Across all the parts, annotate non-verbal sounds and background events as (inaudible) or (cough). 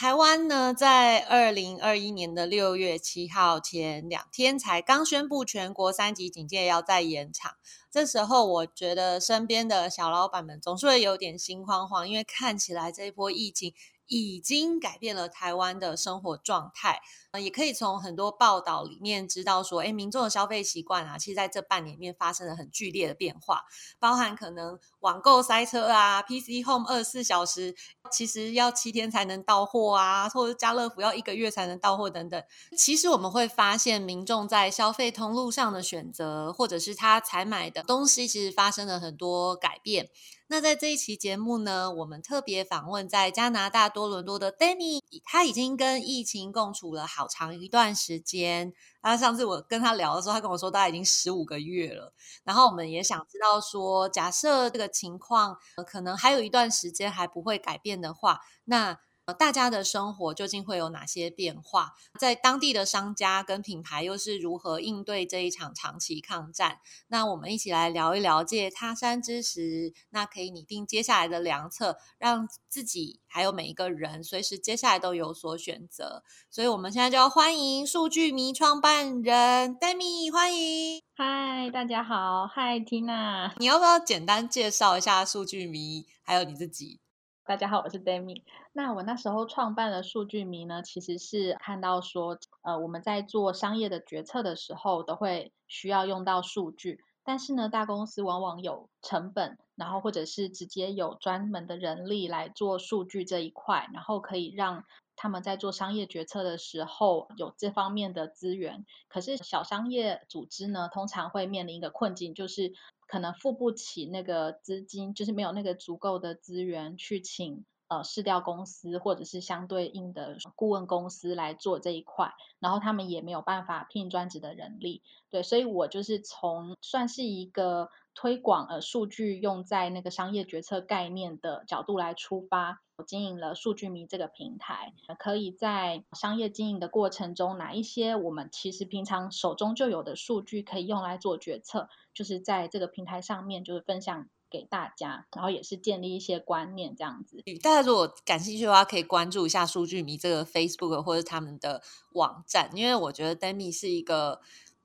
台湾呢，在二零二一年的六月七号前两天才刚宣布全国三级警戒要再延长。这时候，我觉得身边的小老板们总是会有点心慌慌，因为看起来这一波疫情已经改变了台湾的生活状态。也可以从很多报道里面知道说，哎，民众的消费习惯啊，其实在这半年面发生了很剧烈的变化，包含可能网购塞车啊，PC Home 二十四小时其实要七天才能到货啊，或者家乐福要一个月才能到货等等。其实我们会发现，民众在消费通路上的选择，或者是他采买的东西，其实发生了很多改变。那在这一期节目呢，我们特别访问在加拿大多伦多的 Danny，他已经跟疫情共处了好长一段时间。他上次我跟他聊的时候，他跟我说，大概已经十五个月了。然后我们也想知道说，假设这个情况可能还有一段时间还不会改变的话，那。大家的生活究竟会有哪些变化？在当地的商家跟品牌又是如何应对这一场长期抗战？那我们一起来聊一聊，借他山之石，那可以拟定接下来的良策，让自己还有每一个人随时接下来都有所选择。所以，我们现在就要欢迎数据迷创办人 Demi，欢迎。嗨，大家好。嗨，Tina，你要不要简单介绍一下数据迷，还有你自己？大家好，我是 Demi。那我那时候创办了数据迷呢，其实是看到说，呃，我们在做商业的决策的时候，都会需要用到数据。但是呢，大公司往往有成本，然后或者是直接有专门的人力来做数据这一块，然后可以让他们在做商业决策的时候有这方面的资源。可是小商业组织呢，通常会面临一个困境，就是。可能付不起那个资金，就是没有那个足够的资源去请呃市调公司或者是相对应的顾问公司来做这一块，然后他们也没有办法聘专职的人力，对，所以我就是从算是一个推广呃数据用在那个商业决策概念的角度来出发。我经营了数据迷这个平台，可以在商业经营的过程中，哪一些我们其实平常手中就有的数据可以用来做决策，就是在这个平台上面就是分享给大家，然后也是建立一些观念这样子。大家如果感兴趣的话，可以关注一下数据迷这个 Facebook 或者他们的网站，因为我觉得 Demi 是一个。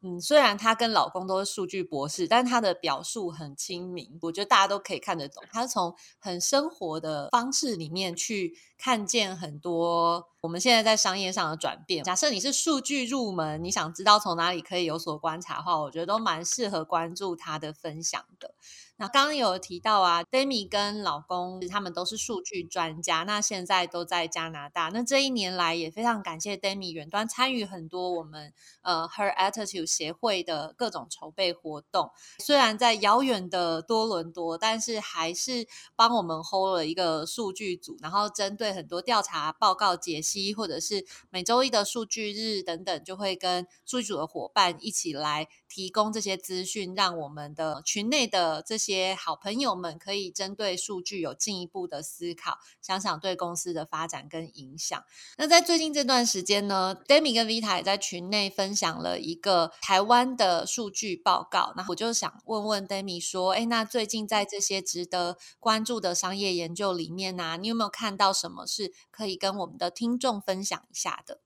嗯，虽然她跟老公都是数据博士，但她的表述很亲民，我觉得大家都可以看得懂。她从很生活的方式里面去看见很多我们现在在商业上的转变。假设你是数据入门，你想知道从哪里可以有所观察的话，我觉得都蛮适合关注她的分享的。那刚刚有提到啊，Demi 跟老公他们都是数据专家，那现在都在加拿大。那这一年来也非常感谢 Demi 远端参与很多我们呃 Her Attitude 协会的各种筹备活动。虽然在遥远的多伦多，但是还是帮我们 hold 了一个数据组，然后针对很多调查报告解析，或者是每周一的数据日等等，就会跟数据组的伙伴一起来提供这些资讯，让我们的群内的这些好朋友们可以针对数据有进一步的思考，想想对公司的发展跟影响。那在最近这段时间呢，Demi 跟 Vita 也在群内分享了一个台湾的数据报告。那我就想问问 Demi 说，哎，那最近在这些值得关注的商业研究里面呢，你有没有看到什么是可以跟我们的听众分享一下的？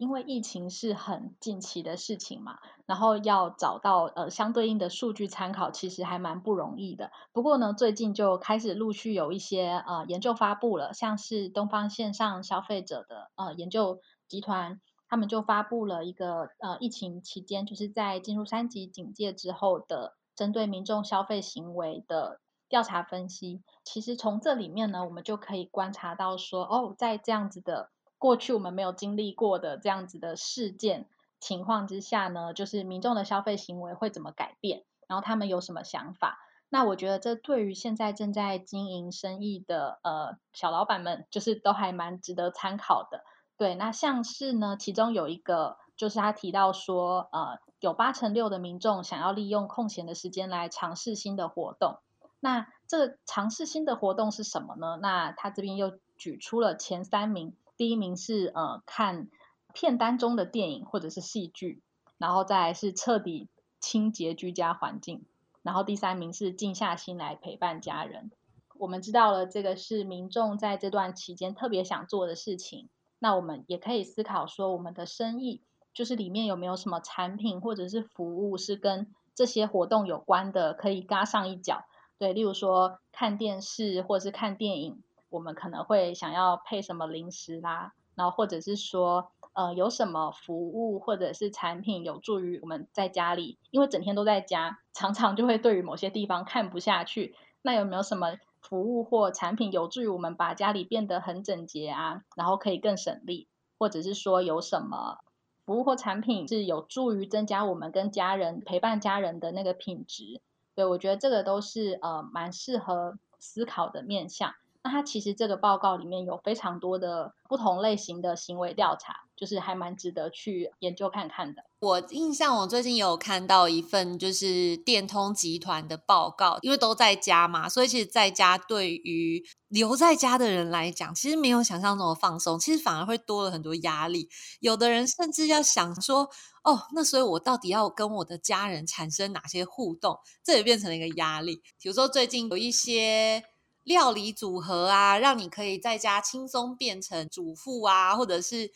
因为疫情是很近期的事情嘛，然后要找到呃相对应的数据参考，其实还蛮不容易的。不过呢，最近就开始陆续有一些呃研究发布了，像是东方线上消费者的呃研究集团，他们就发布了一个呃疫情期间，就是在进入三级警戒之后的针对民众消费行为的调查分析。其实从这里面呢，我们就可以观察到说，哦，在这样子的。过去我们没有经历过的这样子的事件情况之下呢，就是民众的消费行为会怎么改变，然后他们有什么想法？那我觉得这对于现在正在经营生意的呃小老板们，就是都还蛮值得参考的。对，那像是呢，其中有一个就是他提到说，呃，有八成六的民众想要利用空闲的时间来尝试新的活动。那这个尝试新的活动是什么呢？那他这边又举出了前三名，第一名是呃看片单中的电影或者是戏剧，然后再是彻底清洁居家环境，然后第三名是静下心来陪伴家人。我们知道了这个是民众在这段期间特别想做的事情，那我们也可以思考说我们的生意。就是里面有没有什么产品或者是服务是跟这些活动有关的，可以嘎上一脚。对，例如说看电视或者是看电影，我们可能会想要配什么零食啦，然后或者是说，呃，有什么服务或者是产品有助于我们在家里，因为整天都在家，常常就会对于某些地方看不下去。那有没有什么服务或产品有助于我们把家里变得很整洁啊，然后可以更省力，或者是说有什么？服务或产品是有助于增加我们跟家人陪伴家人的那个品质，对我觉得这个都是呃蛮适合思考的面向。那它其实这个报告里面有非常多的不同类型的行为调查，就是还蛮值得去研究看看的。我印象我最近有看到一份就是电通集团的报告，因为都在家嘛，所以其实在家对于留在家的人来讲，其实没有想象中的放松，其实反而会多了很多压力。有的人甚至要想说，哦，那所以我到底要跟我的家人产生哪些互动？这也变成了一个压力。比如说最近有一些。料理组合啊，让你可以在家轻松变成主妇啊，或者是。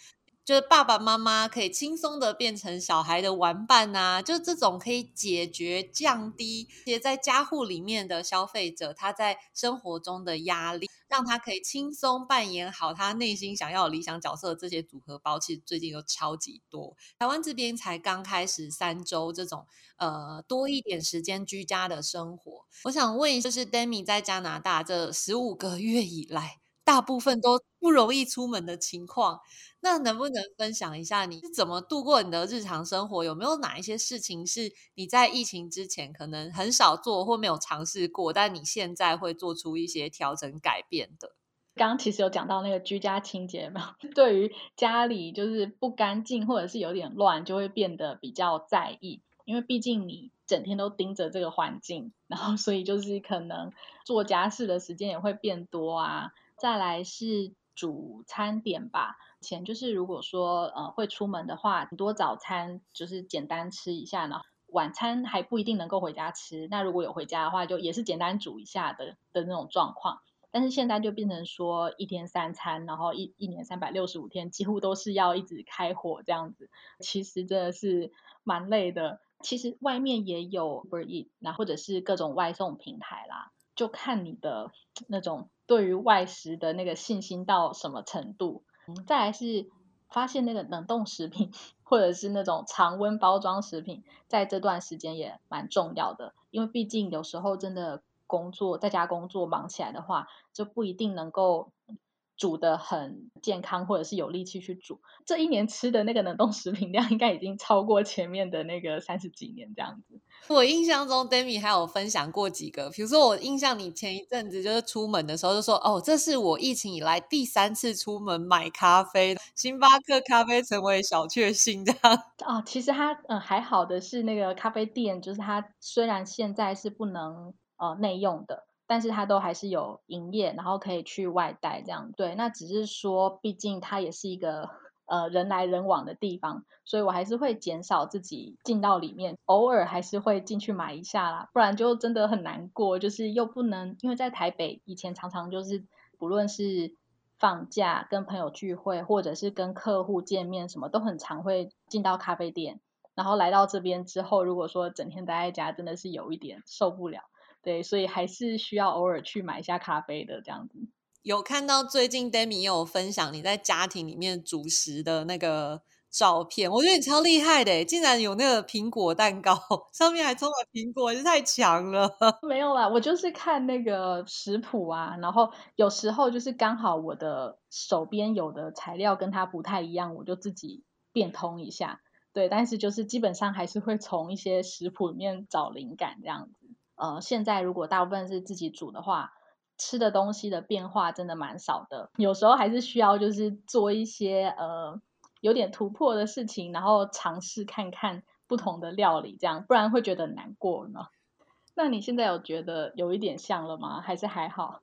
就是爸爸妈妈可以轻松的变成小孩的玩伴呐，就这种可以解决、降低也在家户里面的消费者他在生活中的压力，让他可以轻松扮演好他内心想要理想角色的这些组合包，其实最近有超级多。台湾这边才刚开始三周这种呃多一点时间居家的生活，我想问，就是 Demi 在加拿大这十五个月以来，大部分都不容易出门的情况。那能不能分享一下你是怎么度过你的日常生活？有没有哪一些事情是你在疫情之前可能很少做或没有尝试过，但你现在会做出一些调整改变的？刚刚其实有讲到那个居家清洁嘛，(laughs) 对于家里就是不干净或者是有点乱，就会变得比较在意，因为毕竟你整天都盯着这个环境，然后所以就是可能做家事的时间也会变多啊。再来是主餐点吧。前就是如果说呃会出门的话，很多早餐就是简单吃一下呢，晚餐还不一定能够回家吃。那如果有回家的话，就也是简单煮一下的的那种状况。但是现在就变成说一天三餐，然后一一年三百六十五天几乎都是要一直开火这样子，其实真的是蛮累的。其实外面也有 Uber Eat，那或者是各种外送平台啦，就看你的那种对于外食的那个信心到什么程度。再来是发现那个冷冻食品，或者是那种常温包装食品，在这段时间也蛮重要的，因为毕竟有时候真的工作在家工作忙起来的话，就不一定能够。煮的很健康，或者是有力气去煮。这一年吃的那个冷冻食品量，应该已经超过前面的那个三十几年这样子。我印象中，Demi 还有分享过几个，比如说我印象你前一阵子就是出门的时候就说：“哦，这是我疫情以来第三次出门买咖啡，星巴克咖啡成为小确幸。”这样哦，其实它嗯还好的是那个咖啡店，就是它虽然现在是不能呃内用的。但是它都还是有营业，然后可以去外带这样。对，那只是说，毕竟它也是一个呃人来人往的地方，所以我还是会减少自己进到里面，偶尔还是会进去买一下啦，不然就真的很难过。就是又不能，因为在台北以前常常就是，不论是放假跟朋友聚会，或者是跟客户见面，什么都很常会进到咖啡店。然后来到这边之后，如果说整天待在家，真的是有一点受不了。对，所以还是需要偶尔去买一下咖啡的这样子。有看到最近 Demi 有分享你在家庭里面主食的那个照片，我觉得你超厉害的，竟然有那个苹果蛋糕，(laughs) 上面还充满苹果，是太强了。没有啦，我就是看那个食谱啊，然后有时候就是刚好我的手边有的材料跟它不太一样，我就自己变通一下。对，但是就是基本上还是会从一些食谱里面找灵感这样子。呃，现在如果大部分是自己煮的话，吃的东西的变化真的蛮少的。有时候还是需要就是做一些呃有点突破的事情，然后尝试看看不同的料理，这样不然会觉得难过呢。那你现在有觉得有一点像了吗？还是还好？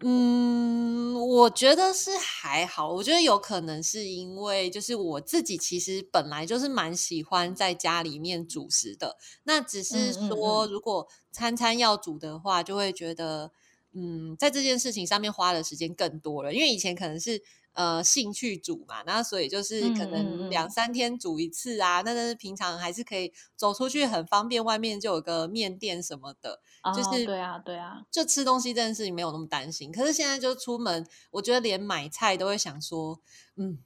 嗯，我觉得是还好。我觉得有可能是因为，就是我自己其实本来就是蛮喜欢在家里面煮食的。那只是说，如果餐餐要煮的话，就会觉得，嗯，在这件事情上面花的时间更多了。因为以前可能是。呃，兴趣煮嘛，然后所以就是可能两三天煮一次啊。那但是平常还是可以走出去很方便，外面就有个面店什么的，就是对啊对啊，就吃东西这件事情没有那么担心。可是现在就出门，我觉得连买菜都会想说，嗯。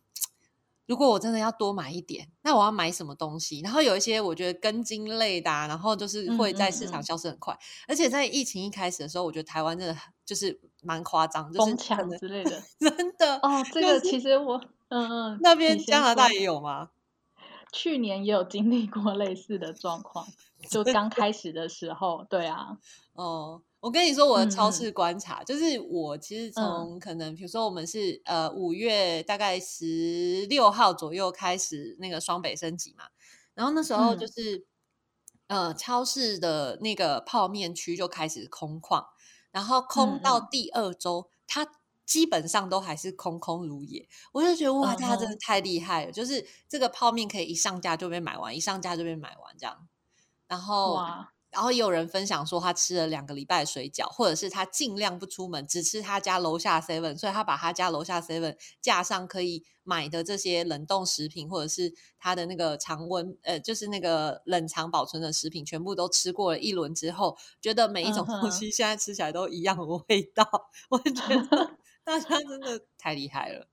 如果我真的要多买一点，那我要买什么东西？然后有一些我觉得根茎类的，啊然后就是会在市场消失很快。而且在疫情一开始的时候，我觉得台湾真的就是蛮夸张，就是抢之类的，(laughs) 真的哦。这个其实我嗯嗯，那边加拿大也有吗？去年也有经历过类似的状况，就刚 (laughs) 开始的时候，对啊，哦。我跟你说，我的超市观察就是我其实从可能比如说我们是呃五月大概十六号左右开始那个双北升级嘛，然后那时候就是呃超市的那个泡面区就开始空旷，然后空到第二周，它基本上都还是空空如也。我就觉得哇，它真的太厉害了，就是这个泡面可以一上架就被买完，一上架就被买完这样，然后。然后也有人分享说，他吃了两个礼拜水饺，或者是他尽量不出门，只吃他家楼下 seven，所以他把他家楼下 seven 架上可以买的这些冷冻食品，或者是他的那个常温，呃，就是那个冷藏保存的食品，全部都吃过了一轮之后，觉得每一种东西现在吃起来都一样的味道。(laughs) 我觉得 (laughs) 大家真的太厉害了，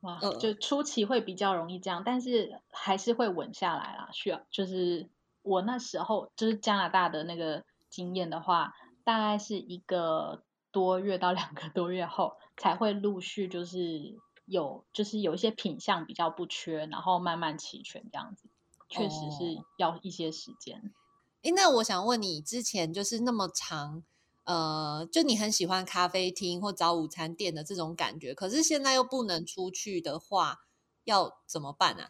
哇！就初期会比较容易这样，但是还是会稳下来啦。需要就是。我那时候就是加拿大的那个经验的话，大概是一个多月到两个多月后才会陆续就是有就是有一些品相比较不缺，然后慢慢齐全这样子，确实是要一些时间。哎，那我想问你，之前就是那么长，呃，就你很喜欢咖啡厅或早午餐店的这种感觉，可是现在又不能出去的话，要怎么办呢？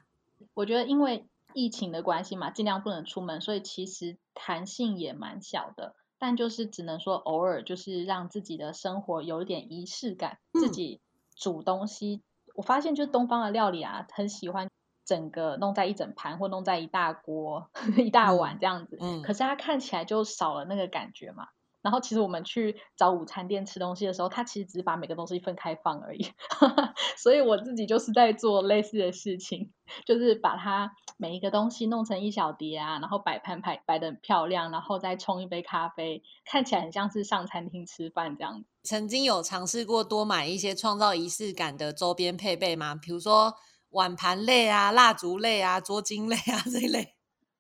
我觉得因为。疫情的关系嘛，尽量不能出门，所以其实弹性也蛮小的。但就是只能说偶尔就是让自己的生活有一点仪式感，自己煮东西。我发现就是东方的料理啊，很喜欢整个弄在一整盘或弄在一大锅 (laughs) 一大碗这样子。嗯，可是它看起来就少了那个感觉嘛。然后其实我们去找午餐店吃东西的时候，他其实只是把每个东西分开放而已。(laughs) 所以我自己就是在做类似的事情，就是把它每一个东西弄成一小碟啊，然后摆盘摆摆的很漂亮，然后再冲一杯咖啡，看起来很像是上餐厅吃饭这样子。曾经有尝试过多买一些创造仪式感的周边配备吗？比如说碗盘类啊、蜡烛类啊、桌巾类啊 (laughs) 这一类。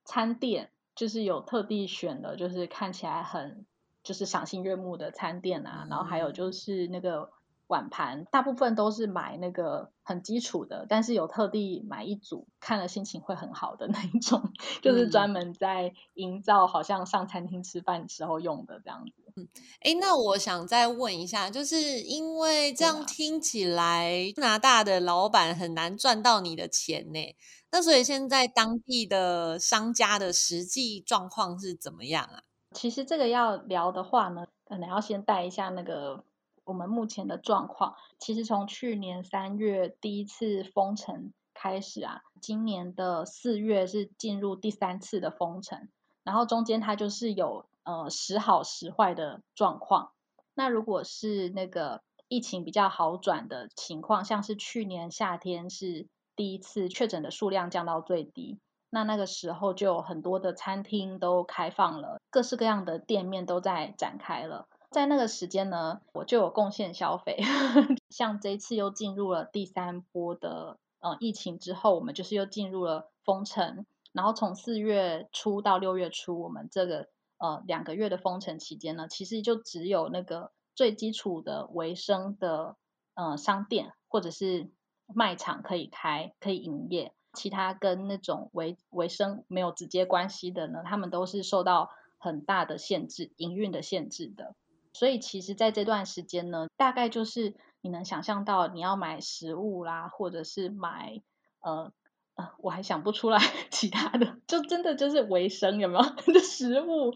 餐店就是有特地选的，就是看起来很。就是赏心悦目的餐店啊，然后还有就是那个碗盘，大部分都是买那个很基础的，但是有特地买一组，看了心情会很好的那一种，就是专门在营造好像上餐厅吃饭时候用的这样子。嗯，哎，那我想再问一下，就是因为这样听起来加拿大的老板很难赚到你的钱呢，那所以现在当地的商家的实际状况是怎么样啊？其实这个要聊的话呢，可能要先带一下那个我们目前的状况。其实从去年三月第一次封城开始啊，今年的四月是进入第三次的封城，然后中间它就是有呃时好时坏的状况。那如果是那个疫情比较好转的情况，像是去年夏天是第一次确诊的数量降到最低。那那个时候就有很多的餐厅都开放了，各式各样的店面都在展开了。在那个时间呢，我就有贡献消费。(laughs) 像这一次又进入了第三波的呃疫情之后，我们就是又进入了封城。然后从四月初到六月初，我们这个呃两个月的封城期间呢，其实就只有那个最基础的维生的呃商店或者是卖场可以开，可以营业。其他跟那种维维生没有直接关系的呢，他们都是受到很大的限制，营运的限制的。所以其实在这段时间呢，大概就是你能想象到你要买食物啦，或者是买呃呃，我还想不出来 (laughs) 其他的，就真的就是维生有没有 (laughs) 食物？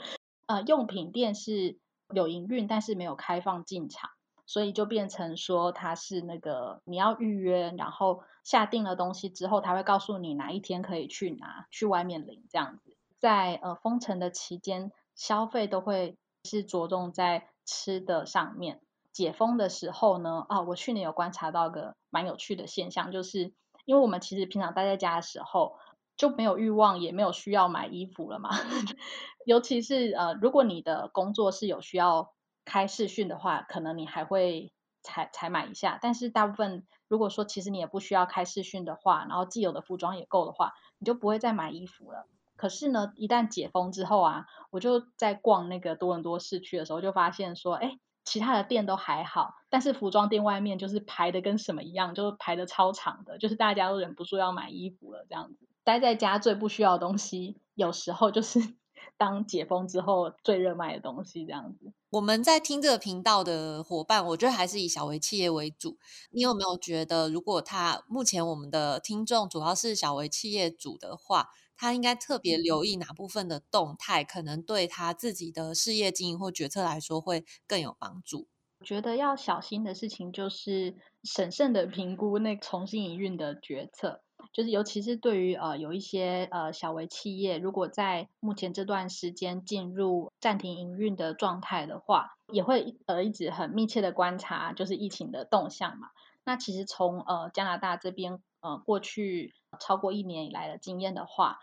呃，用品店是有营运，但是没有开放进场，所以就变成说它是那个你要预约，然后下定了东西之后，他会告诉你哪一天可以去拿，去外面领这样子。在呃封城的期间，消费都会是着重在吃的上面。解封的时候呢，啊，我去年有观察到个蛮有趣的现象，就是因为我们其实平常待在家的时候就没有欲望，也没有需要买衣服了嘛。(laughs) 尤其是呃，如果你的工作是有需要开视讯的话，可能你还会才才买一下。但是大部分如果说其实你也不需要开视讯的话，然后既有的服装也够的话，你就不会再买衣服了。可是呢，一旦解封之后啊，我就在逛那个多伦多市区的时候，就发现说，哎，其他的店都还好，但是服装店外面就是排的跟什么一样，就是排的超长的，就是大家都忍不住要买衣服了，这样子。待在家最不需要的东西，有时候就是当解封之后最热卖的东西，这样子。我们在听这个频道的伙伴，我觉得还是以小微企业为主。你有没有觉得，如果他目前我们的听众主要是小微企业主的话？他应该特别留意哪部分的动态，可能对他自己的事业经营或决策来说会更有帮助。我觉得要小心的事情就是审慎的评估那重新营运的决策，就是尤其是对于呃有一些呃小微企业，如果在目前这段时间进入暂停营运的状态的话，也会呃一直很密切的观察就是疫情的动向嘛。那其实从呃加拿大这边呃过去。超过一年以来的经验的话，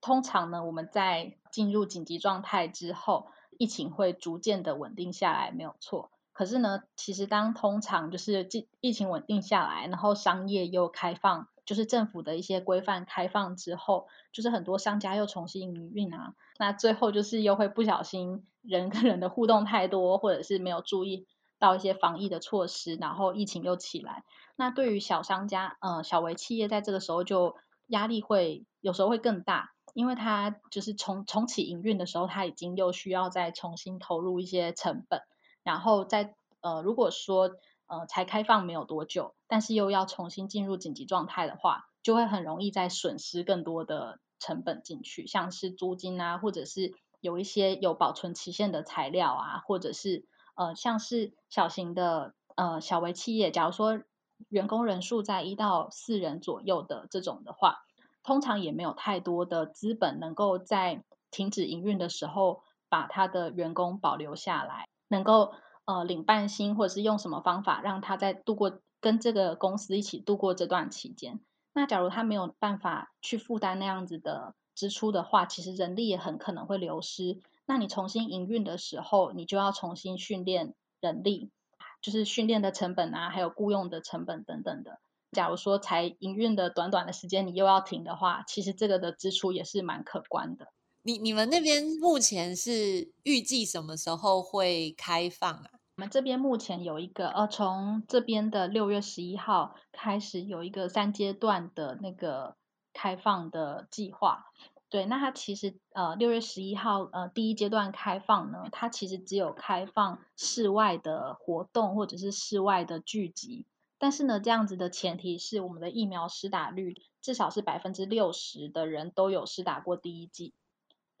通常呢，我们在进入紧急状态之后，疫情会逐渐的稳定下来，没有错。可是呢，其实当通常就是疫疫情稳定下来，然后商业又开放，就是政府的一些规范开放之后，就是很多商家又重新营运啊，那最后就是又会不小心人跟人的互动太多，或者是没有注意到一些防疫的措施，然后疫情又起来。那对于小商家，呃，小微企业在这个时候就压力会有时候会更大，因为它就是重重启营运的时候，它已经又需要再重新投入一些成本，然后在呃，如果说呃才开放没有多久，但是又要重新进入紧急状态的话，就会很容易再损失更多的成本进去，像是租金啊，或者是有一些有保存期限的材料啊，或者是呃像是小型的呃小微企业，假如说。员工人数在一到四人左右的这种的话，通常也没有太多的资本能够在停止营运的时候把他的员工保留下来，能够呃领半薪，或者是用什么方法让他在度过跟这个公司一起度过这段期间。那假如他没有办法去负担那样子的支出的话，其实人力也很可能会流失。那你重新营运的时候，你就要重新训练人力。就是训练的成本啊，还有雇佣的成本等等的。假如说才营运的短短的时间，你又要停的话，其实这个的支出也是蛮可观的。你你们那边目前是预计什么时候会开放啊？我们这边目前有一个呃，从这边的六月十一号开始有一个三阶段的那个开放的计划。对，那它其实呃六月十一号呃第一阶段开放呢，它其实只有开放室外的活动或者是室外的聚集，但是呢这样子的前提是我们的疫苗施打率至少是百分之六十的人都有施打过第一剂。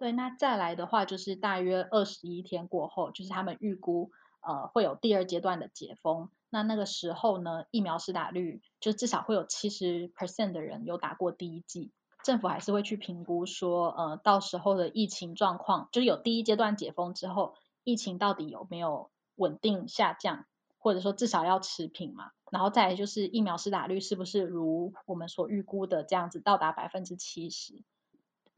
对，那再来的话就是大约二十一天过后，就是他们预估呃会有第二阶段的解封，那那个时候呢疫苗施打率就至少会有七十 percent 的人有打过第一剂。政府还是会去评估说，呃，到时候的疫情状况，就是有第一阶段解封之后，疫情到底有没有稳定下降，或者说至少要持平嘛？然后再来就是疫苗施打率是不是如我们所预估的这样子到达百分之七十？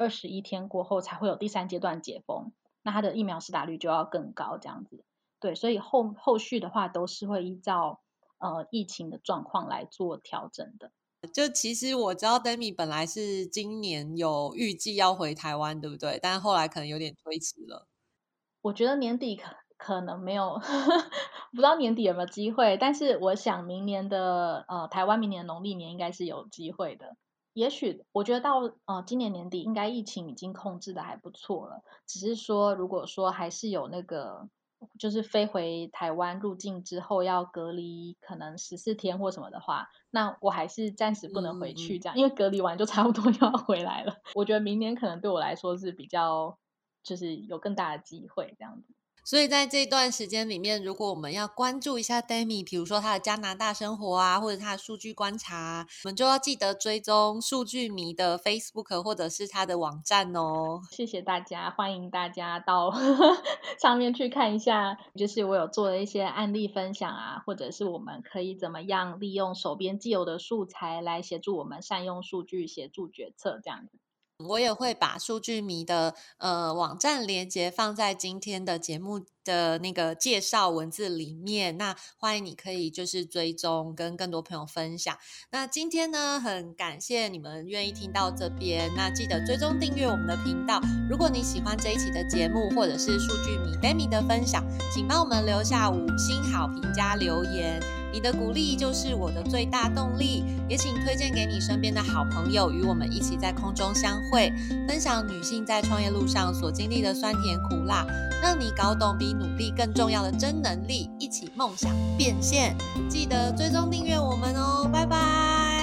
二十一天过后才会有第三阶段解封，那它的疫苗施打率就要更高这样子。对，所以后后续的话都是会依照呃疫情的状况来做调整的。就其实我知道 Demi 本来是今年有预计要回台湾，对不对？但后来可能有点推迟了。我觉得年底可可能没有，(laughs) 不知道年底有没有机会。但是我想明年的呃台湾明年农历年应该是有机会的。也许我觉得到呃今年年底应该疫情已经控制的还不错了，只是说如果说还是有那个就是飞回台湾入境之后要隔离，可能十四天或什么的话，那我还是暂时不能回去这样，因为隔离完就差不多 (laughs) 要回来了。我觉得明年可能对我来说是比较，就是有更大的机会这样子。所以在这段时间里面，如果我们要关注一下 Demi，比如说他的加拿大生活啊，或者他的数据观察，我们就要记得追踪数据迷的 Facebook 或者是他的网站哦。谢谢大家，欢迎大家到 (laughs) 上面去看一下，就是我有做的一些案例分享啊，或者是我们可以怎么样利用手边既有的素材来协助我们善用数据，协助决策这样子。我也会把数据迷的呃网站连接放在今天的节目的那个介绍文字里面。那欢迎你可以就是追踪跟更多朋友分享。那今天呢，很感谢你们愿意听到这边。那记得追踪订阅我们的频道。如果你喜欢这一期的节目，或者是数据迷 Demi 的分享，请帮我们留下五星好评加留言。你的鼓励就是我的最大动力，也请推荐给你身边的好朋友，与我们一起在空中相会，分享女性在创业路上所经历的酸甜苦辣，让你搞懂比努力更重要的真能力，一起梦想变现。记得追踪订阅我们哦，拜拜。